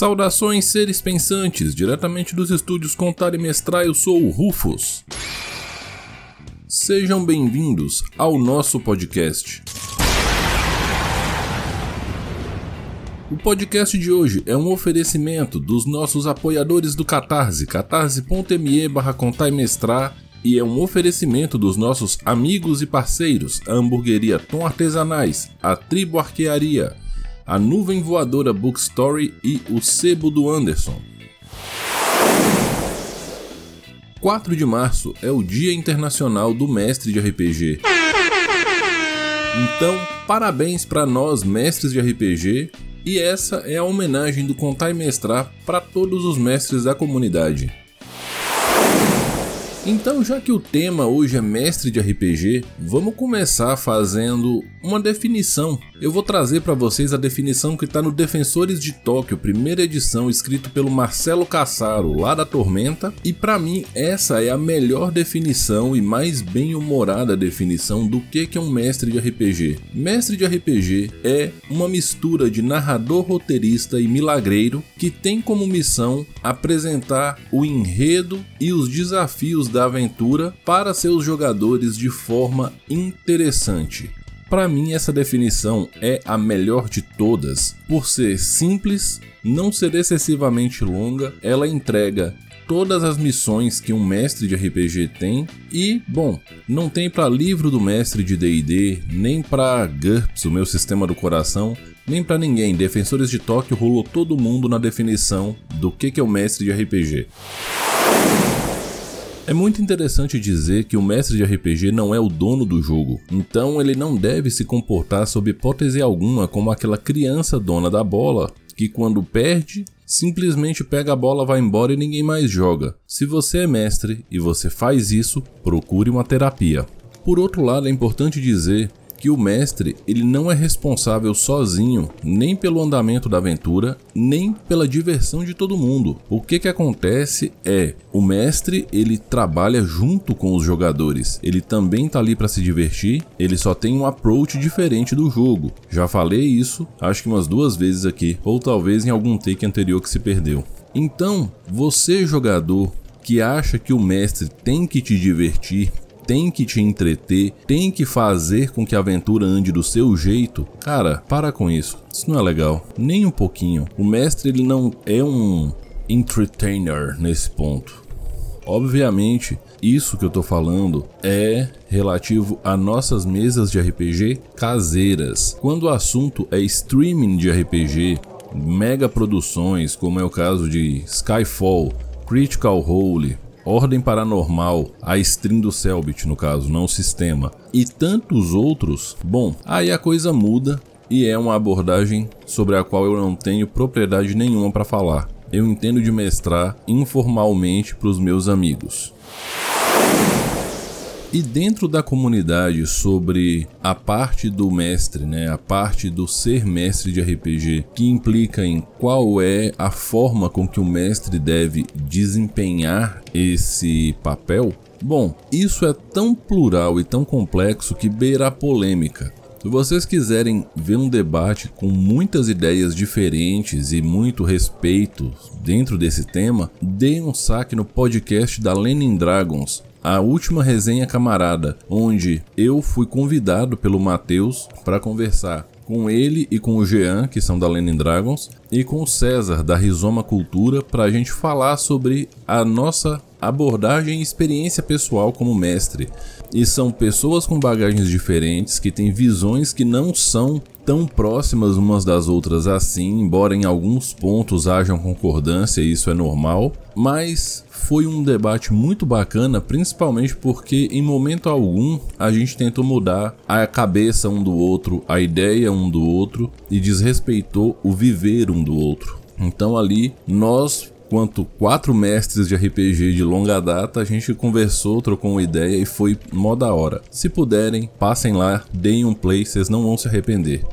Saudações seres pensantes, diretamente dos estúdios Contar e Mestrar, eu sou o Rufus. Sejam bem-vindos ao nosso podcast. O podcast de hoje é um oferecimento dos nossos apoiadores do Catarse, catarse.me barra contar e mestrar, e é um oferecimento dos nossos amigos e parceiros, a hamburgueria Tom Artesanais, a Tribo Arquearia, a Nuvem Voadora Bookstory e o Sebo do Anderson. 4 de março é o Dia Internacional do Mestre de RPG. Então, parabéns para nós, mestres de RPG, e essa é a homenagem do Contar e Mestrar para todos os mestres da comunidade. Então, já que o tema hoje é mestre de RPG, vamos começar fazendo uma definição. Eu vou trazer para vocês a definição que está no Defensores de Tóquio, primeira edição, escrito pelo Marcelo Cassaro, lá da Tormenta, e para mim essa é a melhor definição e mais bem-humorada definição do que é um mestre de RPG. Mestre de RPG é uma mistura de narrador, roteirista e milagreiro que tem como missão apresentar o enredo e os desafios da aventura para seus jogadores de forma interessante. Para mim, essa definição é a melhor de todas. Por ser simples, não ser excessivamente longa, ela entrega todas as missões que um mestre de RPG tem e, bom, não tem para livro do mestre de D&D, nem para GURPS, o meu sistema do coração, nem para ninguém. Defensores de Tóquio rolou todo mundo na definição do que é o mestre de RPG. É muito interessante dizer que o mestre de RPG não é o dono do jogo, então ele não deve se comportar sob hipótese alguma como aquela criança dona da bola que, quando perde, simplesmente pega a bola, vai embora e ninguém mais joga. Se você é mestre e você faz isso, procure uma terapia. Por outro lado, é importante dizer que o mestre ele não é responsável sozinho nem pelo andamento da aventura, nem pela diversão de todo mundo. O que que acontece é o mestre ele trabalha junto com os jogadores. Ele também tá ali para se divertir. Ele só tem um approach diferente do jogo. Já falei isso, acho que umas duas vezes aqui, ou talvez em algum take anterior que se perdeu. Então, você jogador que acha que o mestre tem que te divertir, tem que te entreter, tem que fazer com que a aventura ande do seu jeito, cara, para com isso. Isso não é legal, nem um pouquinho. O mestre ele não é um entertainer nesse ponto. Obviamente, isso que eu tô falando é relativo a nossas mesas de RPG caseiras. Quando o assunto é streaming de RPG, mega produções, como é o caso de Skyfall, Critical Role, Ordem Paranormal, a stream do Selbit no caso, não o sistema, e tantos outros, bom, aí a coisa muda e é uma abordagem sobre a qual eu não tenho propriedade nenhuma para falar. Eu entendo de mestrar informalmente para os meus amigos. E dentro da comunidade sobre a parte do mestre, né, a parte do ser mestre de RPG, que implica em qual é a forma com que o mestre deve desempenhar esse papel, bom, isso é tão plural e tão complexo que beira a polêmica. Se vocês quiserem ver um debate com muitas ideias diferentes e muito respeito dentro desse tema, deem um saque no podcast da Lenin Dragons, a última resenha camarada, onde eu fui convidado pelo Matheus para conversar com ele e com o Jean, que são da Lenin Dragons, e com o César, da Rizoma Cultura, para a gente falar sobre a nossa abordagem e experiência pessoal como mestre. E são pessoas com bagagens diferentes, que têm visões que não são tão próximas umas das outras assim, embora em alguns pontos hajam concordância, e isso é normal, mas foi um debate muito bacana, principalmente porque em momento algum a gente tentou mudar a cabeça um do outro, a ideia um do outro e desrespeitou o viver um do outro. Então ali nós quanto quatro mestres de RPG de longa data, a gente conversou, trocou uma ideia e foi mó da hora. Se puderem, passem lá, deem um play, vocês não vão se arrepender.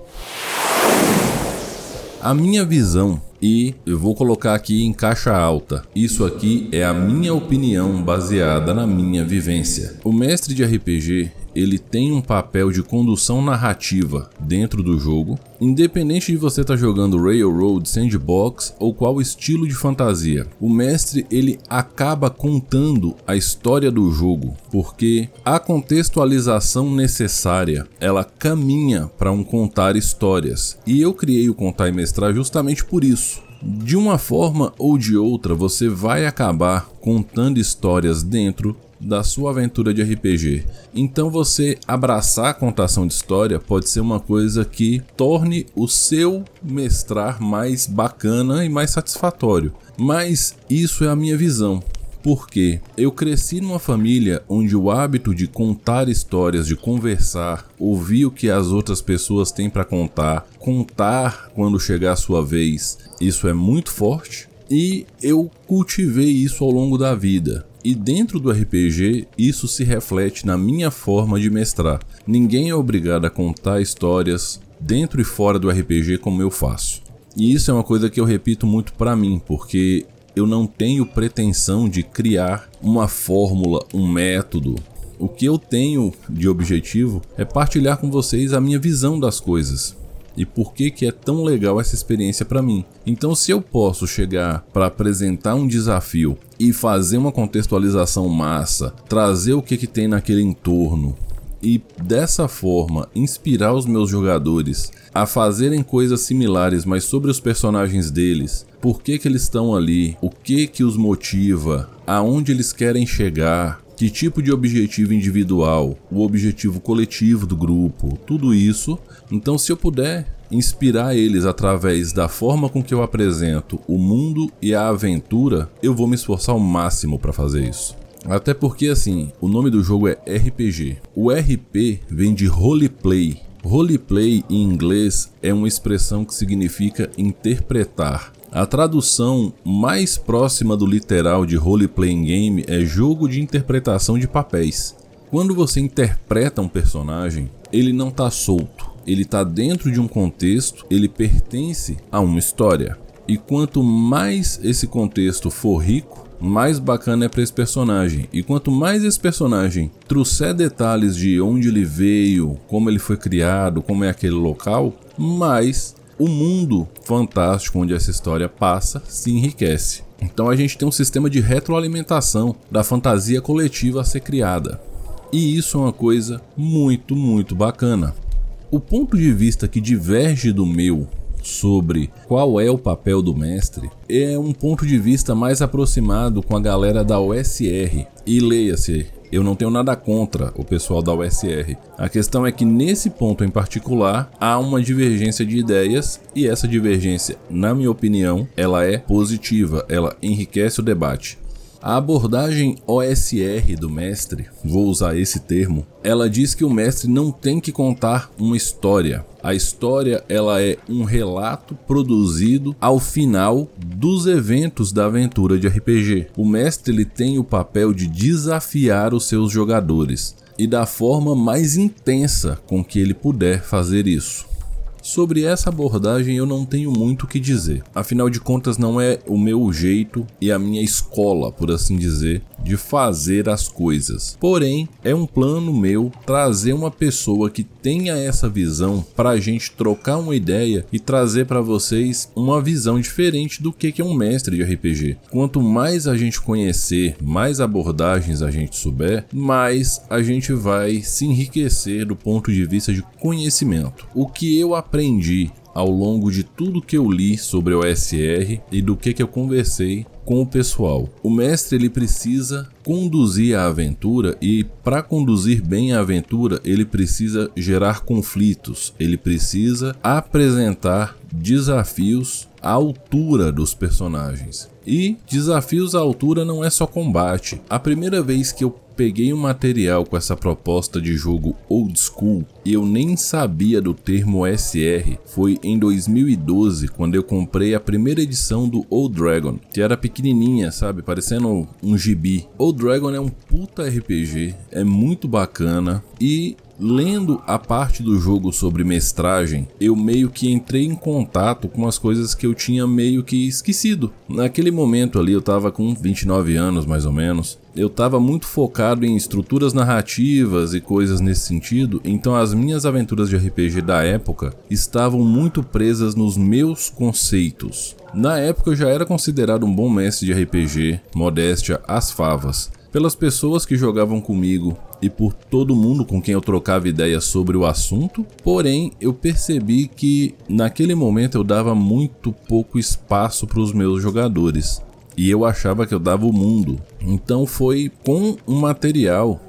A minha visão e eu vou colocar aqui em caixa alta. Isso aqui é a minha opinião baseada na minha vivência. O mestre de RPG, ele tem um papel de condução narrativa dentro do jogo, independente de você estar tá jogando Railroad, Sandbox ou qual estilo de fantasia. O mestre ele acaba contando a história do jogo, porque a contextualização necessária, ela caminha para um contar histórias. E eu criei o Contar e Mestrar justamente por isso de uma forma ou de outra, você vai acabar contando histórias dentro da sua aventura de RPG. Então você abraçar a contação de história pode ser uma coisa que torne o seu mestrar mais bacana e mais satisfatório. Mas isso é a minha visão porque eu cresci numa família onde o hábito de contar histórias, de conversar, ouvir o que as outras pessoas têm para contar, contar quando chegar a sua vez, isso é muito forte e eu cultivei isso ao longo da vida. E dentro do RPG, isso se reflete na minha forma de mestrar. Ninguém é obrigado a contar histórias dentro e fora do RPG como eu faço. E isso é uma coisa que eu repito muito para mim, porque eu não tenho pretensão de criar uma fórmula, um método. O que eu tenho de objetivo é partilhar com vocês a minha visão das coisas e por que que é tão legal essa experiência para mim. Então, se eu posso chegar para apresentar um desafio e fazer uma contextualização massa, trazer o que que tem naquele entorno, e dessa forma inspirar os meus jogadores a fazerem coisas similares, mas sobre os personagens deles, por que, que eles estão ali, o que que os motiva, aonde eles querem chegar, que tipo de objetivo individual, o objetivo coletivo do grupo, tudo isso. Então, se eu puder inspirar eles através da forma com que eu apresento o mundo e a aventura, eu vou me esforçar ao máximo para fazer isso. Até porque assim, o nome do jogo é RPG. O RP vem de roleplay. Roleplay em inglês é uma expressão que significa interpretar. A tradução mais próxima do literal de role-playing game é jogo de interpretação de papéis. Quando você interpreta um personagem, ele não está solto, ele está dentro de um contexto, ele pertence a uma história. E quanto mais esse contexto for rico, mais bacana é para esse personagem. E quanto mais esse personagem trouxer detalhes de onde ele veio, como ele foi criado, como é aquele local, mais o mundo fantástico onde essa história passa se enriquece. Então a gente tem um sistema de retroalimentação da fantasia coletiva a ser criada. E isso é uma coisa muito, muito bacana. O ponto de vista que diverge do meu sobre qual é o papel do mestre é um ponto de vista mais aproximado com a galera da OSR. E leia-se, eu não tenho nada contra o pessoal da USR. A questão é que nesse ponto em particular há uma divergência de ideias e essa divergência, na minha opinião, ela é positiva, ela enriquece o debate. A abordagem OSR do mestre, vou usar esse termo, ela diz que o mestre não tem que contar uma história. A história ela é um relato produzido ao final dos eventos da aventura de RPG. O mestre ele tem o papel de desafiar os seus jogadores e da forma mais intensa com que ele puder fazer isso. Sobre essa abordagem eu não tenho muito o que dizer. Afinal de contas, não é o meu jeito e a minha escola, por assim dizer, de fazer as coisas. Porém, é um plano meu trazer uma pessoa que tenha essa visão para a gente trocar uma ideia e trazer para vocês uma visão diferente do que é um mestre de RPG. Quanto mais a gente conhecer, mais abordagens a gente souber, mais a gente vai se enriquecer do ponto de vista de conhecimento. O que eu aprendi aprendi ao longo de tudo que eu li sobre o OSR e do que, que eu conversei com o pessoal. O mestre ele precisa conduzir a aventura e para conduzir bem a aventura, ele precisa gerar conflitos, ele precisa apresentar desafios à altura dos personagens. E desafios à altura não é só combate. A primeira vez que eu peguei um material com essa proposta de jogo old school e eu nem sabia do termo SR. Foi em 2012 quando eu comprei a primeira edição do Old Dragon, que era pequenininha, sabe, parecendo um gibi. Old Dragon é um puta RPG, é muito bacana e lendo a parte do jogo sobre mestragem, eu meio que entrei em contato com as coisas que eu tinha meio que esquecido. Naquele momento ali eu tava com 29 anos mais ou menos. Eu tava muito focado em estruturas narrativas e coisas nesse sentido, então as minhas aventuras de RPG da época estavam muito presas nos meus conceitos. Na época eu já era considerado um bom mestre de RPG, modéstia às favas pelas pessoas que jogavam comigo e por todo mundo com quem eu trocava ideias sobre o assunto, porém eu percebi que naquele momento eu dava muito pouco espaço para os meus jogadores. E eu achava que eu dava o mundo. Então foi com um material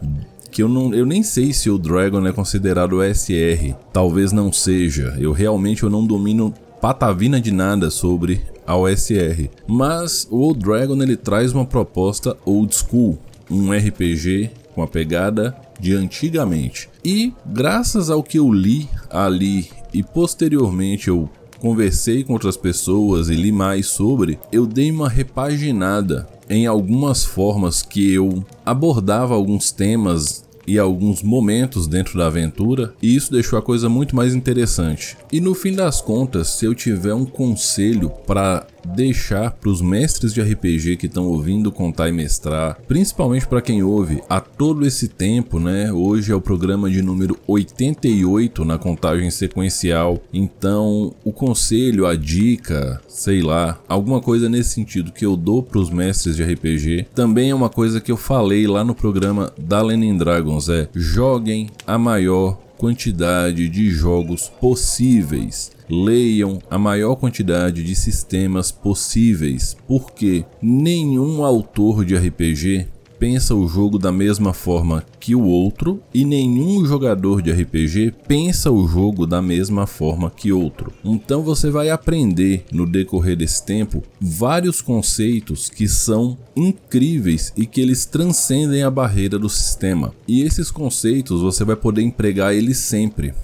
que eu, não, eu nem sei se o Dragon é considerado SR. Talvez não seja. Eu realmente eu não domino patavina de nada sobre a OSR. Mas o Old Dragon ele traz uma proposta old school, um RPG com a pegada de antigamente. E graças ao que eu li ali e posteriormente eu conversei com outras pessoas e li mais sobre, eu dei uma repaginada em algumas formas que eu abordava alguns temas e alguns momentos dentro da aventura, e isso deixou a coisa muito mais interessante. E no fim das contas, se eu tiver um conselho para deixar para os mestres de RPG que estão ouvindo contar e mestrar, principalmente para quem ouve há todo esse tempo, né? Hoje é o programa de número 88 na contagem sequencial. Então, o conselho, a dica, sei lá, alguma coisa nesse sentido que eu dou para os mestres de RPG, também é uma coisa que eu falei lá no programa da Lenin Dragons, é joguem a maior quantidade de jogos possíveis. Leiam a maior quantidade de sistemas possíveis, porque nenhum autor de RPG pensa o jogo da mesma forma que o outro e nenhum jogador de RPG pensa o jogo da mesma forma que outro. Então você vai aprender no decorrer desse tempo vários conceitos que são incríveis e que eles transcendem a barreira do sistema. E esses conceitos você vai poder empregar eles sempre.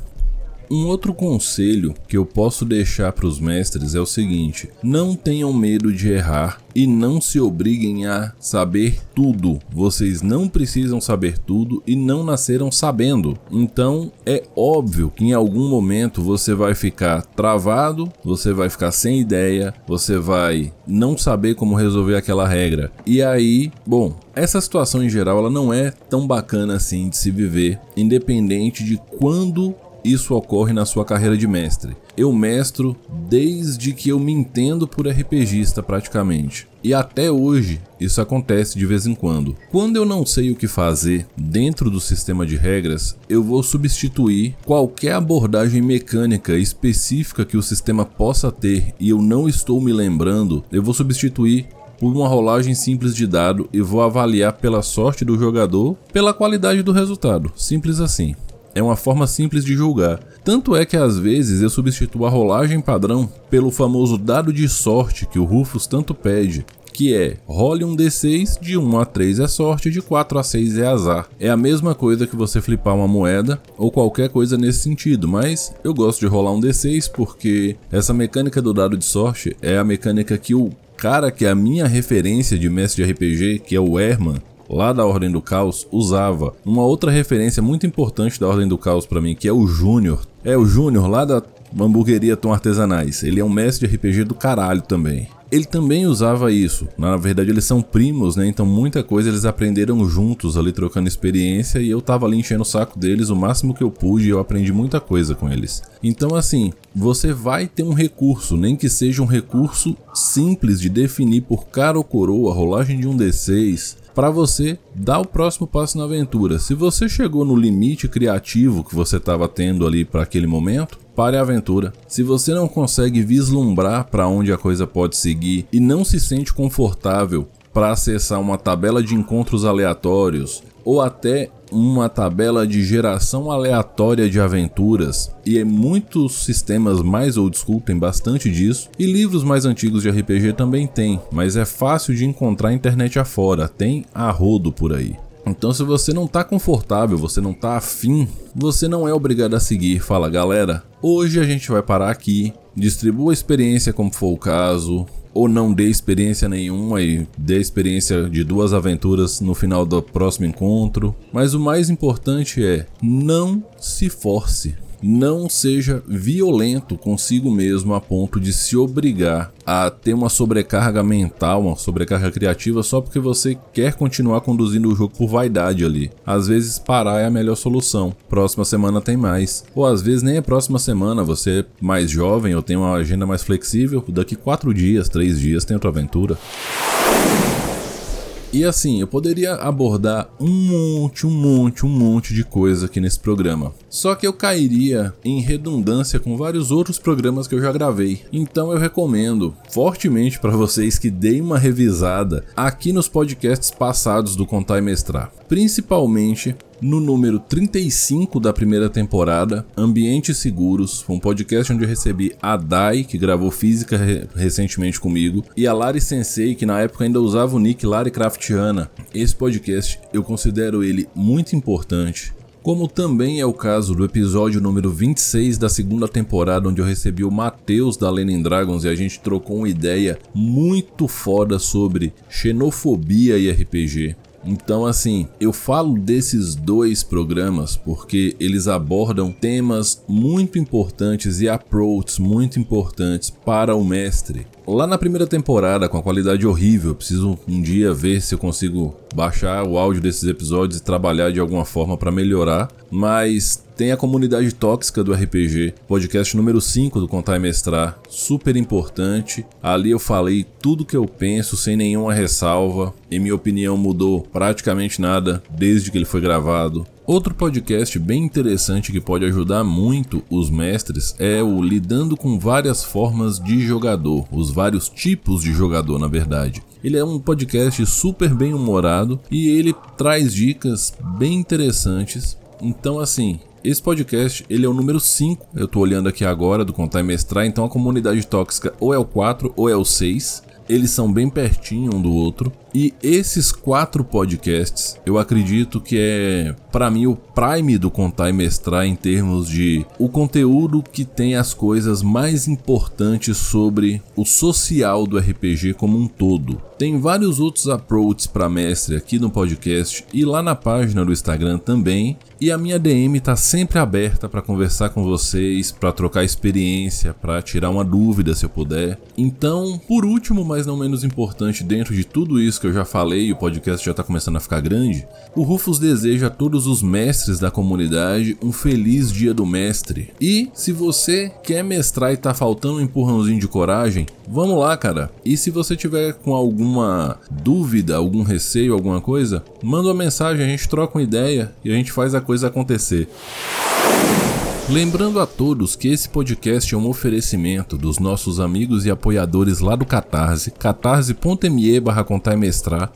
Um outro conselho que eu posso deixar para os mestres é o seguinte: não tenham medo de errar e não se obriguem a saber tudo. Vocês não precisam saber tudo e não nasceram sabendo. Então é óbvio que em algum momento você vai ficar travado, você vai ficar sem ideia, você vai não saber como resolver aquela regra. E aí, bom, essa situação em geral ela não é tão bacana assim de se viver, independente de quando isso ocorre na sua carreira de mestre. Eu mestro desde que eu me entendo por RPGista praticamente. E até hoje isso acontece de vez em quando. Quando eu não sei o que fazer dentro do sistema de regras, eu vou substituir qualquer abordagem mecânica específica que o sistema possa ter e eu não estou me lembrando, eu vou substituir por uma rolagem simples de dado e vou avaliar pela sorte do jogador, pela qualidade do resultado. Simples assim. É uma forma simples de julgar. Tanto é que às vezes eu substituo a rolagem padrão pelo famoso dado de sorte que o Rufus tanto pede, que é role um D6, de 1 a 3 é sorte, de 4 a 6 é azar. É a mesma coisa que você flipar uma moeda ou qualquer coisa nesse sentido, mas eu gosto de rolar um D6 porque essa mecânica do dado de sorte é a mecânica que o cara que é a minha referência de mestre de RPG, que é o Herman, lá da Ordem do Caos, usava uma outra referência muito importante da Ordem do Caos para mim, que é o Júnior. É o Júnior lá da hamburgueria Tom Artesanais. Ele é um mestre de RPG do caralho também. Ele também usava isso. Na verdade, eles são primos, né? Então muita coisa eles aprenderam juntos ali trocando experiência e eu tava ali enchendo o saco deles o máximo que eu pude e eu aprendi muita coisa com eles. Então assim, você vai ter um recurso, nem que seja um recurso simples de definir por cara ou coroa rolagem de um D6, para você dar o próximo passo na aventura. Se você chegou no limite criativo que você estava tendo ali para aquele momento, pare a aventura. Se você não consegue vislumbrar para onde a coisa pode seguir e não se sente confortável para acessar uma tabela de encontros aleatórios ou até uma tabela de geração aleatória de aventuras, e é muitos sistemas mais old school tem bastante disso, e livros mais antigos de RPG também tem, mas é fácil de encontrar internet afora, tem a rodo por aí. Então, se você não está confortável, você não está afim, você não é obrigado a seguir. Fala, galera, hoje a gente vai parar aqui, distribua a experiência como for o caso, ou não dê experiência nenhuma e dê experiência de duas aventuras no final do próximo encontro. Mas o mais importante é não se force não seja violento consigo mesmo a ponto de se obrigar a ter uma sobrecarga mental, uma sobrecarga criativa só porque você quer continuar conduzindo o jogo por vaidade ali. Às vezes parar é a melhor solução. Próxima semana tem mais. Ou às vezes nem é próxima semana, você é mais jovem ou tem uma agenda mais flexível, daqui quatro dias, três dias tem outra aventura. E assim, eu poderia abordar um monte, um monte, um monte de coisa aqui nesse programa. Só que eu cairia em redundância com vários outros programas que eu já gravei. Então eu recomendo fortemente para vocês que deem uma revisada aqui nos podcasts passados do Contar e Mestrar. Principalmente no número 35 da primeira temporada, Ambientes Seguros, um podcast onde eu recebi a Dai, que gravou física re recentemente comigo, e a Lari Sensei, que na época ainda usava o nick Lari Craftiana. Esse podcast eu considero ele muito importante. Como também é o caso do episódio número 26 da segunda temporada, onde eu recebi o Matheus da Lenin Dragons e a gente trocou uma ideia muito foda sobre xenofobia e RPG. Então, assim, eu falo desses dois programas porque eles abordam temas muito importantes e approaches muito importantes para o mestre. Lá na primeira temporada, com a qualidade horrível, preciso um dia ver se eu consigo baixar o áudio desses episódios e trabalhar de alguma forma para melhorar. Mas tem a comunidade tóxica do RPG, podcast número 5 do Contar e Mestrar, super importante. Ali eu falei tudo que eu penso sem nenhuma ressalva. Em minha opinião, mudou praticamente nada desde que ele foi gravado. Outro podcast bem interessante que pode ajudar muito os mestres é o Lidando com Várias Formas de Jogador, os vários tipos de jogador, na verdade. Ele é um podcast super bem humorado e ele traz dicas bem interessantes. Então, assim, esse podcast, ele é o número 5, eu tô olhando aqui agora do Contar e Mestrar, então a comunidade tóxica ou é o 4 ou é o 6. Eles são bem pertinho um do outro. E esses quatro podcasts, eu acredito que é, para mim, o prime do contar e mestrar em termos de o conteúdo que tem as coisas mais importantes sobre o social do RPG como um todo. Tem vários outros approaches para mestre aqui no podcast e lá na página do Instagram também. E a minha DM tá sempre aberta para conversar com vocês, para trocar experiência, para tirar uma dúvida se eu puder. Então, por último, mas não menos importante dentro de tudo isso que eu já falei e o podcast já está começando a ficar grande, o Rufus deseja a todos os mestres da comunidade um feliz dia do mestre. E se você quer mestrar e tá faltando um empurrãozinho de coragem, vamos lá, cara. E se você tiver com alguma dúvida, algum receio, alguma coisa, manda uma mensagem, a gente troca uma ideia e a gente faz a coisa acontecer. Lembrando a todos que esse podcast é um oferecimento dos nossos amigos e apoiadores lá do Catarse, catarse.me barra.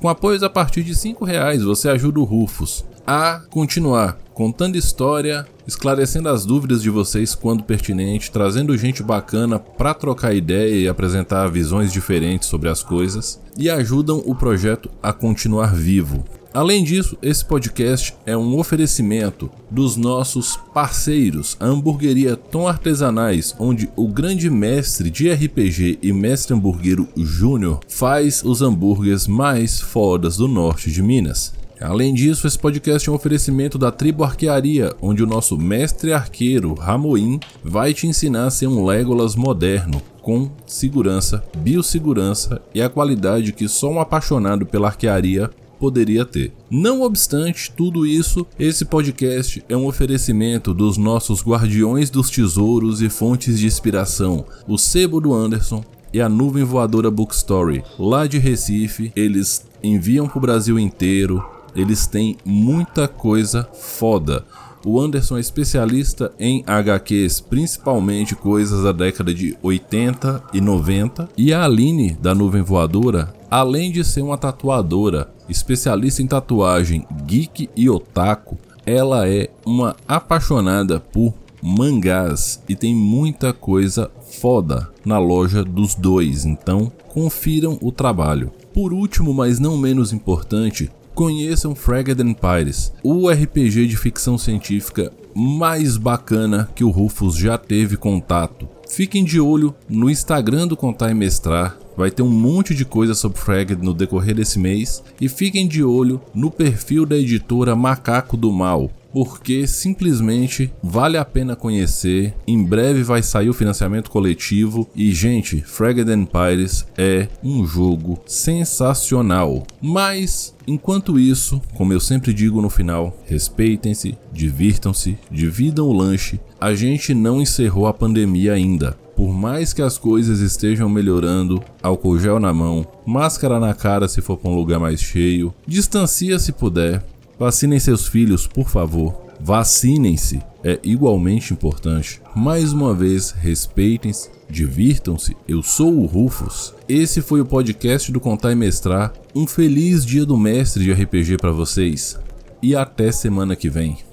Com apoios a partir de 5 reais você ajuda o Rufus a continuar contando história, esclarecendo as dúvidas de vocês quando pertinente, trazendo gente bacana para trocar ideia e apresentar visões diferentes sobre as coisas e ajudam o projeto a continuar vivo. Além disso, esse podcast é um oferecimento dos nossos parceiros, a hamburgueria Tom Artesanais, onde o grande mestre de RPG e mestre hamburguero Júnior faz os hambúrgueres mais fodas do norte de Minas. Além disso, esse podcast é um oferecimento da Tribo Arquearia, onde o nosso mestre arqueiro Ramoim vai te ensinar a ser um Legolas moderno, com segurança, biossegurança e a qualidade que só um apaixonado pela arquearia poderia ter. Não obstante tudo isso, esse podcast é um oferecimento dos nossos guardiões dos tesouros e fontes de inspiração, o Sebo do Anderson e a Nuvem Voadora Bookstory. Lá de Recife, eles enviam para o Brasil inteiro, eles têm muita coisa foda. O Anderson é especialista em HQs, principalmente coisas da década de 80 e 90. E a Aline, da Nuvem Voadora, além de ser uma tatuadora, especialista em tatuagem, geek e otaku, ela é uma apaixonada por mangás e tem muita coisa foda na loja dos dois, então confiram o trabalho. Por último, mas não menos importante, conheçam Fragged Empires, o RPG de ficção científica mais bacana que o Rufus já teve contato. Fiquem de olho no Instagram do Contar e Mestrar, Vai ter um monte de coisa sobre Fragged no decorrer desse mês e fiquem de olho no perfil da editora Macaco do Mal, porque simplesmente vale a pena conhecer. Em breve vai sair o financiamento coletivo e gente, Fragged Empires é um jogo sensacional. Mas enquanto isso, como eu sempre digo no final, respeitem-se, divirtam-se, dividam o lanche. A gente não encerrou a pandemia ainda. Por mais que as coisas estejam melhorando, álcool gel na mão, máscara na cara se for para um lugar mais cheio, distancia se puder, Vacinem seus filhos, por favor. Vacinem-se, é igualmente importante. Mais uma vez, respeitem-se, divirtam-se. Eu sou o Rufus. Esse foi o podcast do Contar e Mestrar. Um feliz dia do mestre de RPG para vocês e até semana que vem.